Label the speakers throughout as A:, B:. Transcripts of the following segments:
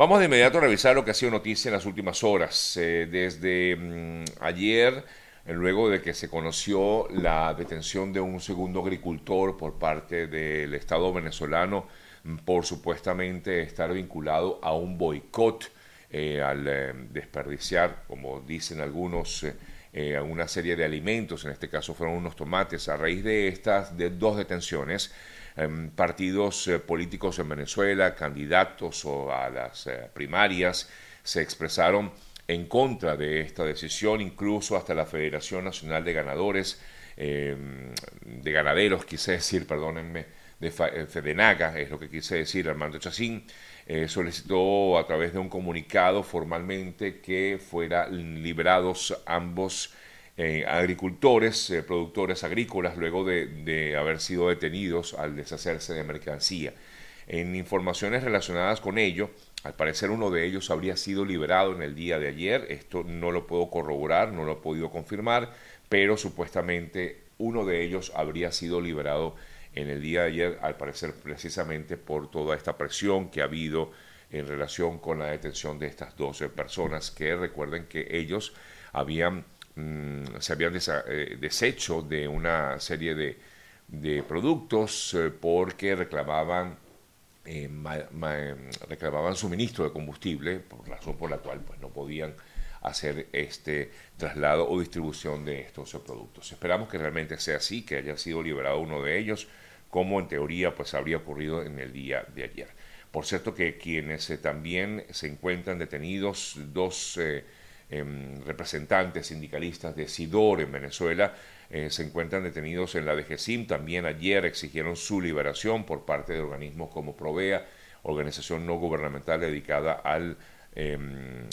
A: Vamos de inmediato a revisar lo que ha sido noticia en las últimas horas. Eh, desde mm, ayer, eh, luego de que se conoció la detención de un segundo agricultor por parte del Estado venezolano mm, por supuestamente estar vinculado a un boicot eh, al desperdiciar, como dicen algunos, una serie de alimentos, en este caso fueron unos tomates, a raíz de estas de dos detenciones partidos eh, políticos en Venezuela, candidatos o a las eh, primarias, se expresaron en contra de esta decisión, incluso hasta la Federación Nacional de Ganadores, em, de Ganaderos, quise decir, perdónenme, de eh, Fedenaga, es lo que quise decir, Armando Chacín, solicitó a través de un comunicado formalmente que fueran liberados ambos eh, agricultores, eh, productores agrícolas, luego de, haber sido detenidos al deshacerse de mercancía. En informaciones relacionadas con ello, al parecer uno de ellos habría sido liberado en el día de ayer, esto no lo puedo corroborar, no lo he podido confirmar, pero supuestamente uno de ellos habría sido liberado en el día de ayer, al parecer precisamente por toda esta presión que ha habido en relación con la detención de estas 12 personas, que recuerden que ellos habían Mm, se habían eh, deshecho de una serie de, productos eh, porque reclamaban, eh, reclamaban suministro de combustible, por razón por la cual pues, no podían hacer este traslado o distribución de estos productos. Esperamos que realmente sea así, que haya sido liberado uno de ellos, como en teoría pues habría ocurrido en el día de ayer. Por cierto que quienes también se encuentran detenidos, dos Em, representantes sindicalistas de SIDOR en Venezuela eh, se encuentran detenidos en la DGCIM. También ayer exigieron su liberación por parte de organismos como Provea, organización no gubernamental dedicada al, em,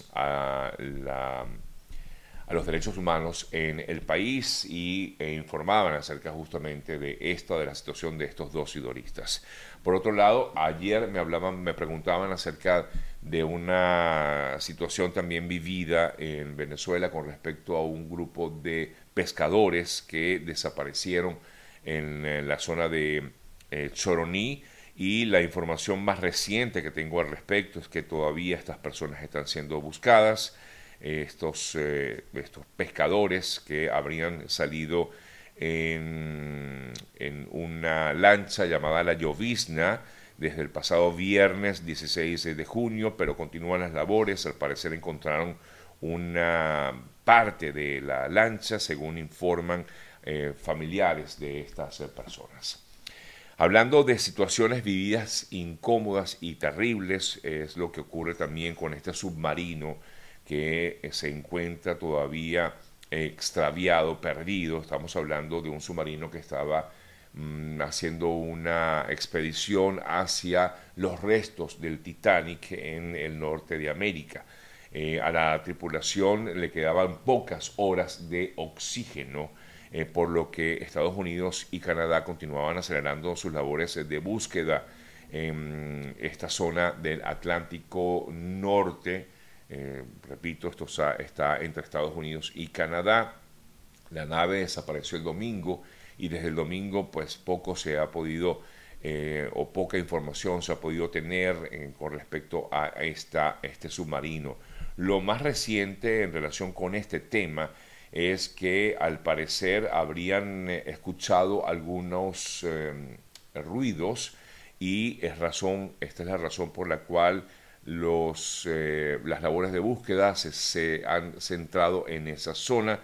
A: a, los derechos humanos en el país y e informaban acerca justamente de esta, de la situación de estos dos sidoristas. Por otro lado, ayer me hablaban, me preguntaban acerca de una situación también vivida en Venezuela con respecto a un grupo de pescadores que desaparecieron en, la zona de eh, Choroní y la información más reciente que tengo al respecto es que todavía estas personas están siendo buscadas, estos, eh, estos pescadores que habrían salido en, una lancha llamada la Llovizna, desde el pasado viernes 16 de junio, pero continúan las labores. Al parecer encontraron una parte de la lancha, según informan eh, familiares de estas eh, personas. Hablando de situaciones vividas incómodas y terribles, es lo que ocurre también con este submarino que eh, se encuentra todavía extraviado, perdido. Estamos hablando de un submarino que estaba Mm, haciendo una expedición hacia los restos del Titanic en el norte de América. Eh, a la tripulación le quedaban pocas horas de oxígeno, eh, por lo que Estados Unidos y Canadá continuaban acelerando sus labores de búsqueda en esta zona del Atlántico Norte. Eh, repito, esto está entre Estados Unidos y Canadá. La nave desapareció el domingo y desde el domingo pues poco se ha podido eh, o poca información se ha podido tener eh, con respecto a esta, este submarino. Lo más reciente en relación con este tema es que al parecer habrían escuchado algunos ruidos y es razón, esta es la razón por la cual los, las labores de búsqueda se, han centrado en esa zona,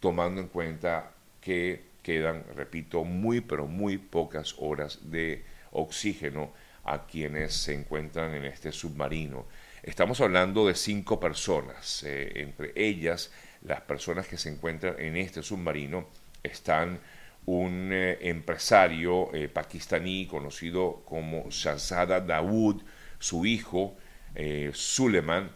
A: tomando en cuenta que quedan, repito, muy pero muy pocas horas de oxígeno a quienes se encuentran en este submarino. Estamos hablando de cinco personas, eh, entre ellas las personas que se encuentran en este submarino están un eh, empresario eh, pakistaní conocido como Shahzada Dawood, su hijo Suleiman,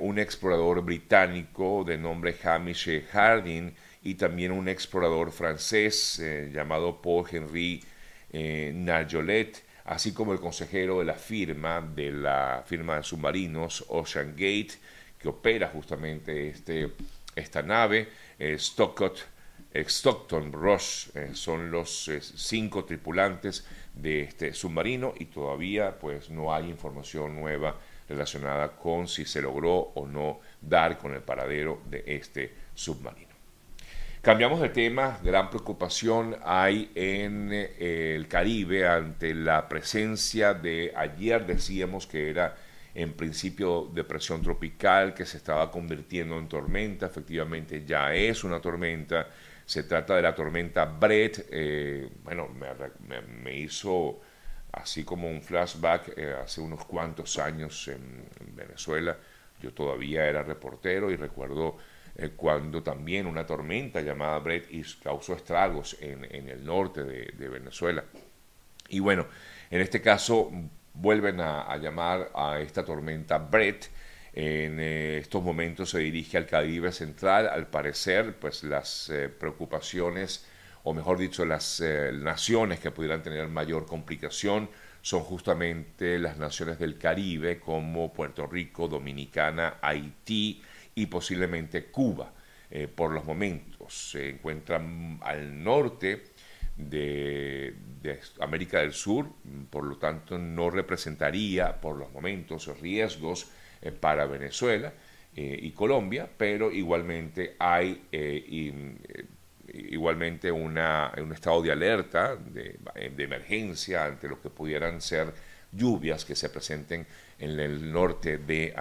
A: un explorador británico de nombre Hamish Harding, y también un explorador francés eh, llamado Paul Henry eh, Narjolet, así como el consejero de la firma de la firma de submarinos Ocean Gate, que opera justamente este, esta nave, eh, Stockton Rush, son los cinco tripulantes de este submarino y todavía pues no hay información nueva relacionada con si se logró o no dar con el paradero de este submarino. Cambiamos de tema, gran preocupación hay en eh, el Caribe ante la presencia de, ayer decíamos que era en principio depresión tropical que se estaba convirtiendo en tormenta, efectivamente ya es una tormenta, se trata de la tormenta Brett, eh, bueno, me, hizo así como un flashback eh, hace unos cuantos años en, Venezuela, yo todavía era reportero y recuerdo eh, cuando también una tormenta llamada Brett causó estragos en, el norte de, Venezuela. Y bueno, en este caso vuelven a, llamar a esta tormenta Brett. En eh, estos momentos se dirige al Caribe Central. Al parecer, pues las eh, preocupaciones, o mejor dicho, las naciones que pudieran tener mayor complicación son justamente las naciones del Caribe como Puerto Rico, Dominicana, Haití, y posiblemente Cuba. Eh, por los momentos se encuentran al norte de, América del Sur, por lo tanto no representaría por los momentos riesgos eh, para Venezuela eh, y Colombia, pero igualmente hay igualmente una, un estado de alerta, de, de, emergencia ante lo que pudieran ser lluvias que se presenten en el norte de,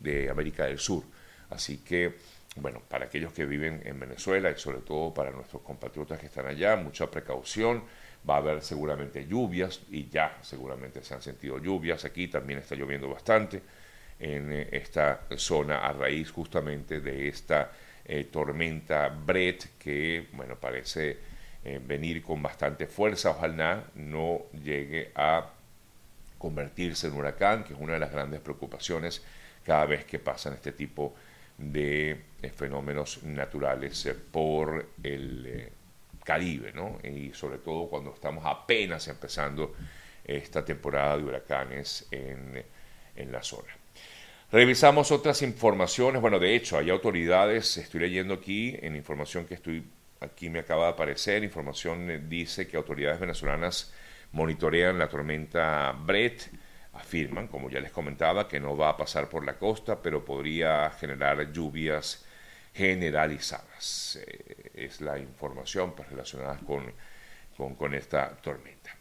A: de América del Sur. Así que, bueno, para aquellos que viven en Venezuela y sobre todo para nuestros compatriotas que están allá, mucha precaución. Va a haber seguramente lluvias y ya seguramente se han sentido lluvias. Aquí también está lloviendo bastante en eh, esta zona a raíz justamente de esta eh, tormenta Brett que, bueno, parece eh, venir con bastante fuerza. Ojalá no llegue a convertirse en huracán, que es una de las grandes preocupaciones cada vez que pasan este tipo de fenómenos naturales por el Caribe, ¿no? Y sobre todo cuando estamos apenas empezando esta temporada de huracanes en, en la zona. Revisamos otras informaciones. Bueno, de hecho, hay autoridades, estoy leyendo aquí, en información que estoy, aquí me acaba de aparecer, información dice que autoridades venezolanas monitorean la tormenta Brett afirman, como ya les comentaba, que no va a pasar por la costa, pero podría generar lluvias generalizadas. Eh, es la información pues, relacionada con, con, esta tormenta.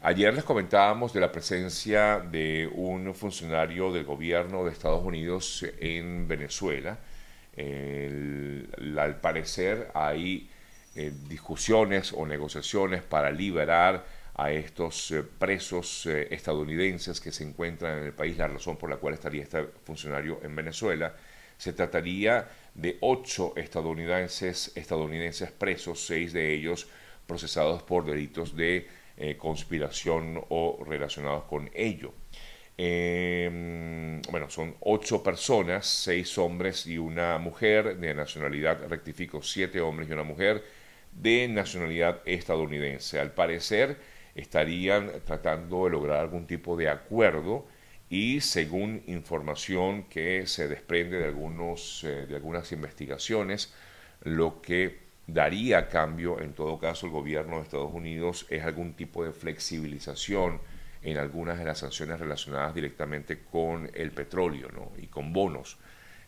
A: Ayer les comentábamos de la presencia de un funcionario del gobierno de Estados Unidos en Venezuela. al parecer hay eh, discusiones o negociaciones para liberar a estos eh, presos eh, estadounidenses que se encuentran en el país, la razón por la cual estaría este funcionario en Venezuela. Se trataría de ocho estadounidenses, estadounidenses presos, seis de ellos procesados por delitos de eh, conspiración o relacionados con ello. Em, bueno, son ocho personas, seis hombres y una mujer de nacionalidad, rectifico, siete hombres y una mujer de nacionalidad estadounidense. Al parecer, estarían tratando de lograr algún tipo de acuerdo y según información que se desprende de, algunos, eh, de algunas investigaciones, lo que daría cambio, en todo caso, el gobierno de Estados Unidos es algún tipo de flexibilización en algunas de las sanciones relacionadas directamente con el petróleo y con bonos,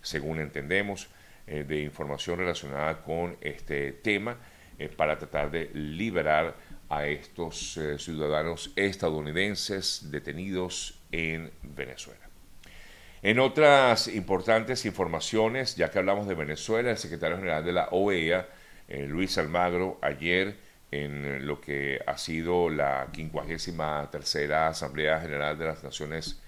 A: según entendemos, eh, de información relacionada con este tema, eh, para tratar de liberar a estos eh, ciudadanos estadounidenses detenidos en Venezuela. En otras importantes informaciones, ya que hablamos de Venezuela, el secretario general de la OEA, eh, Luis Almagro, ayer en lo que ha sido la 53 Asamblea General de las Naciones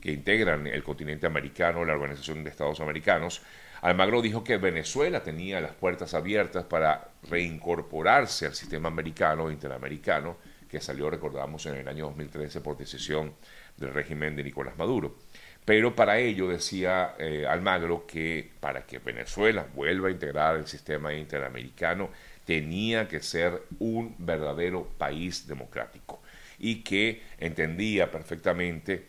A: que integran el continente americano, la Organización de Estados Americanos, Almagro dijo que Venezuela tenía las puertas abiertas para reincorporarse al sistema americano e interamericano que salió, recordamos, en el año 2013 por decisión del régimen de Nicolás Maduro. Pero para ello decía eh, Almagro que para que Venezuela vuelva a integrar el sistema interamericano tenía que ser un verdadero país democrático. Y que entendía perfectamente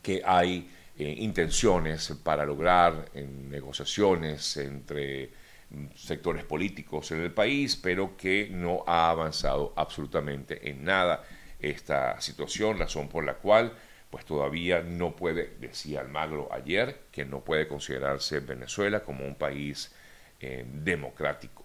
A: que hay eh, intenciones para lograr negociaciones entre mm, sectores políticos en el país, pero que no ha avanzado absolutamente en nada esta situación, razón por la cual pues todavía no puede, decía Almagro ayer, que no puede considerarse Venezuela como un país eh, democrático.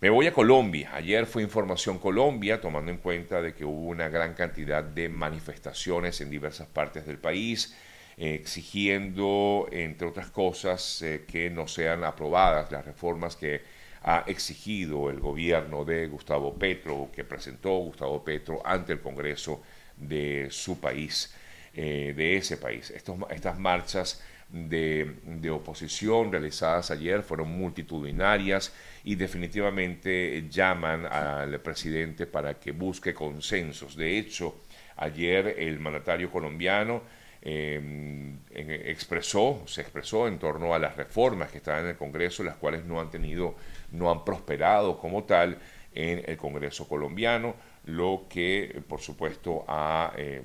A: Me voy a Colombia. Ayer fue Información Colombia, tomando en cuenta de que hubo una gran cantidad de manifestaciones en diversas partes del país, eh, exigiendo, entre otras cosas, eh, que no sean aprobadas las reformas que ha exigido el gobierno de Gustavo Petro, que presentó Gustavo Petro ante el Congreso de su país. Eh, de ese país. estas marchas de, oposición realizadas ayer fueron multitudinarias y definitivamente llaman al presidente para que busque consensos. De hecho, ayer el mandatario colombiano em, expresó, se expresó en torno a las reformas que están en el Congreso, las cuales no han tenido, no han prosperado como tal en el Congreso colombiano, lo que por supuesto ha em,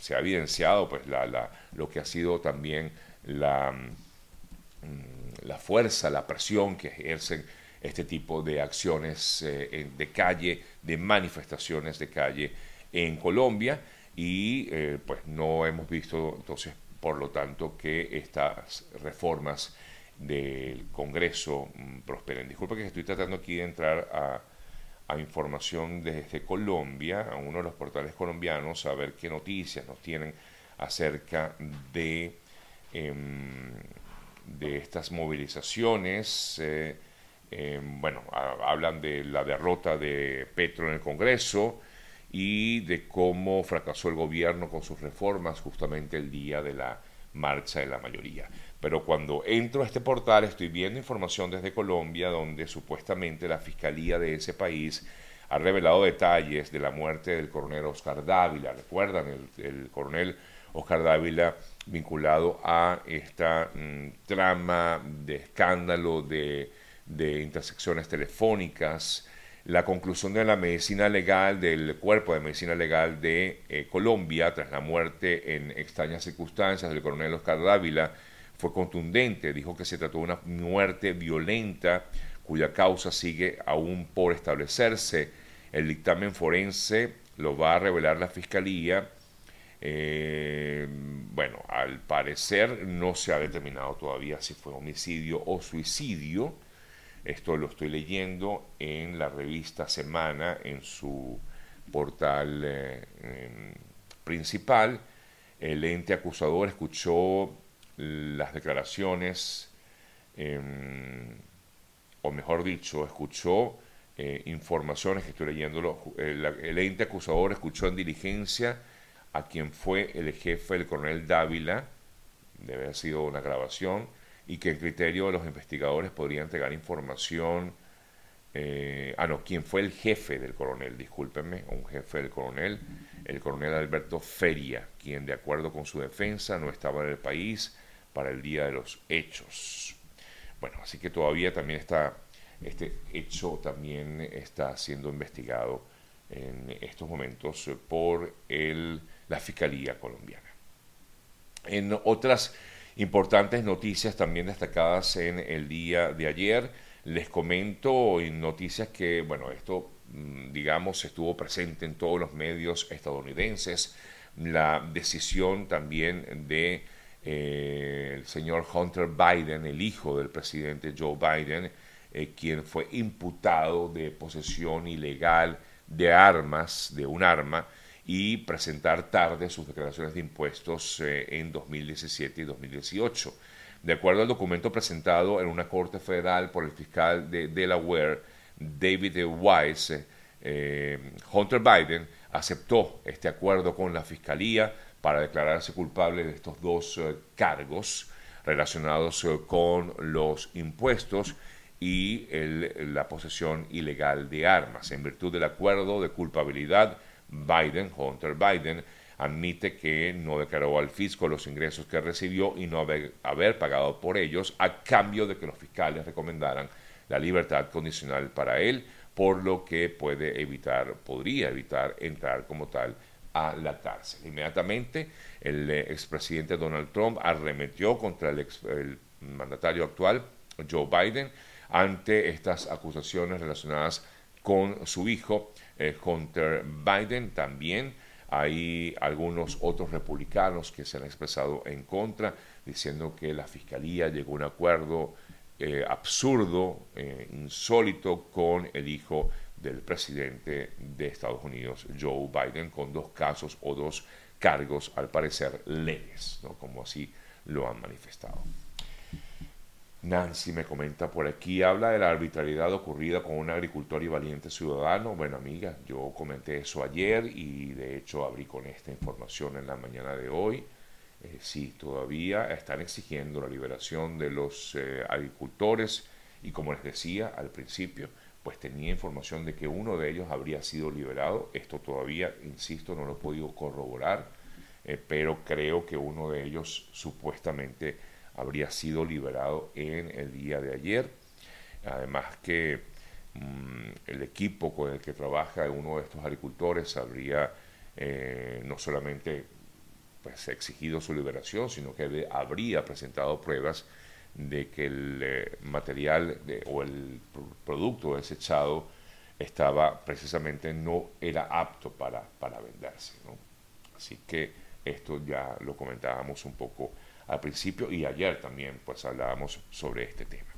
A: se ha evidenciado pues la, lo que ha sido también la, mm, la fuerza, la presión que ejercen este tipo de acciones eh, de calle, de manifestaciones de calle en Colombia y eh, pues no hemos visto entonces por lo tanto que estas reformas del Congreso mm, prosperen. Disculpa que estoy tratando aquí de entrar a a información desde Colombia, a uno de los portales colombianos, a ver qué noticias nos tienen acerca de, em, de estas movilizaciones. Eh, em, bueno, hablan de la derrota de Petro en el Congreso y de cómo fracasó el gobierno con sus reformas justamente el día de la marcha de la mayoría. Pero cuando entro a este portal estoy viendo información desde Colombia donde supuestamente la fiscalía de ese país ha revelado detalles de la muerte del coronel Oscar Dávila. ¿Recuerdan? El, coronel Oscar Dávila vinculado a esta mm, trama de escándalo de, intersecciones telefónicas, la conclusión de la medicina legal, del cuerpo de medicina legal de eh, Colombia, tras la muerte en extrañas circunstancias del coronel Oscar Dávila, fue contundente, dijo que se trató de una muerte violenta cuya causa sigue aún por establecerse. El dictamen forense lo va a revelar la Fiscalía. Eh, bueno, al parecer no se ha determinado todavía si fue homicidio o suicidio. Esto lo estoy leyendo en la revista Semana, en su portal eh, principal. El ente acusador escuchó las declaraciones, em, o mejor dicho, escuchó eh, informaciones que estoy leyéndolo, el, el, ente acusador escuchó en diligencia a quien fue el jefe del coronel Dávila, debe haber sido una grabación, y que en criterio de los investigadores podría entregar información, eh, ah no, quien fue el jefe del coronel, discúlpenme, un jefe del coronel, el coronel Alberto Feria, quien de acuerdo con su defensa no estaba en el país, para el día de los hechos. Bueno, así que todavía también está, este hecho también está siendo investigado en estos momentos por el, la Fiscalía colombiana. En otras importantes noticias también destacadas en el día de ayer, les comento en noticias que, bueno, esto mm, digamos estuvo presente en todos los medios estadounidenses, la decisión también de eh, el señor Hunter Biden, el hijo del presidente Joe Biden, eh, quien fue imputado de posesión ilegal de armas, de un arma, y presentar tarde sus declaraciones de impuestos eh, en 2017 y 2018. De acuerdo al documento presentado en una corte federal por el fiscal de Delaware, David Weiss, Hunter Biden aceptó este acuerdo con la fiscalía para declararse culpable de estos dos eh, cargos relacionados eh, con los impuestos y la posesión ilegal de armas. En virtud del acuerdo de culpabilidad, Biden, Hunter Biden, admite que no declaró al fisco los ingresos que recibió y no haber, haber, pagado por ellos a cambio de que los fiscales recomendaran la libertad condicional para él, por lo que puede evitar, podría evitar entrar como tal a la cárcel. Inmediatamente el eh, expresidente Donald Trump arremetió contra el, mandatario actual, Joe Biden, ante estas acusaciones relacionadas con su hijo, eh, Hunter Biden, también Hay algunos otros republicanos que se han expresado en contra, diciendo que la fiscalía llegó a un acuerdo eh, absurdo, eh, insólito, con el hijo del presidente de Estados Unidos, Joe Biden, con dos casos o dos cargos, al parecer, leves, ¿no? como así lo han manifestado. Nancy me comenta por aquí, habla de la arbitrariedad ocurrida con un agricultor y valiente ciudadano. Bueno, amiga, yo comenté eso ayer y de hecho abrí con esta información en la mañana de hoy. Eh, sí, todavía están exigiendo la liberación de los eh, agricultores y como les decía al principio, pues tenía información de que uno de ellos habría sido liberado. Esto todavía, insisto, no lo he podido corroborar, eh, pero creo que uno de ellos supuestamente habría sido liberado en el día de ayer. Además que mm, el equipo con el que trabaja uno de estos agricultores habría eh, no solamente pues, exigido su liberación, sino que habría presentado pruebas de que el eh, material o el producto desechado estaba precisamente no era apto para, para venderse. Así que esto ya lo comentábamos un poco al principio y ayer también pues hablábamos sobre este tema.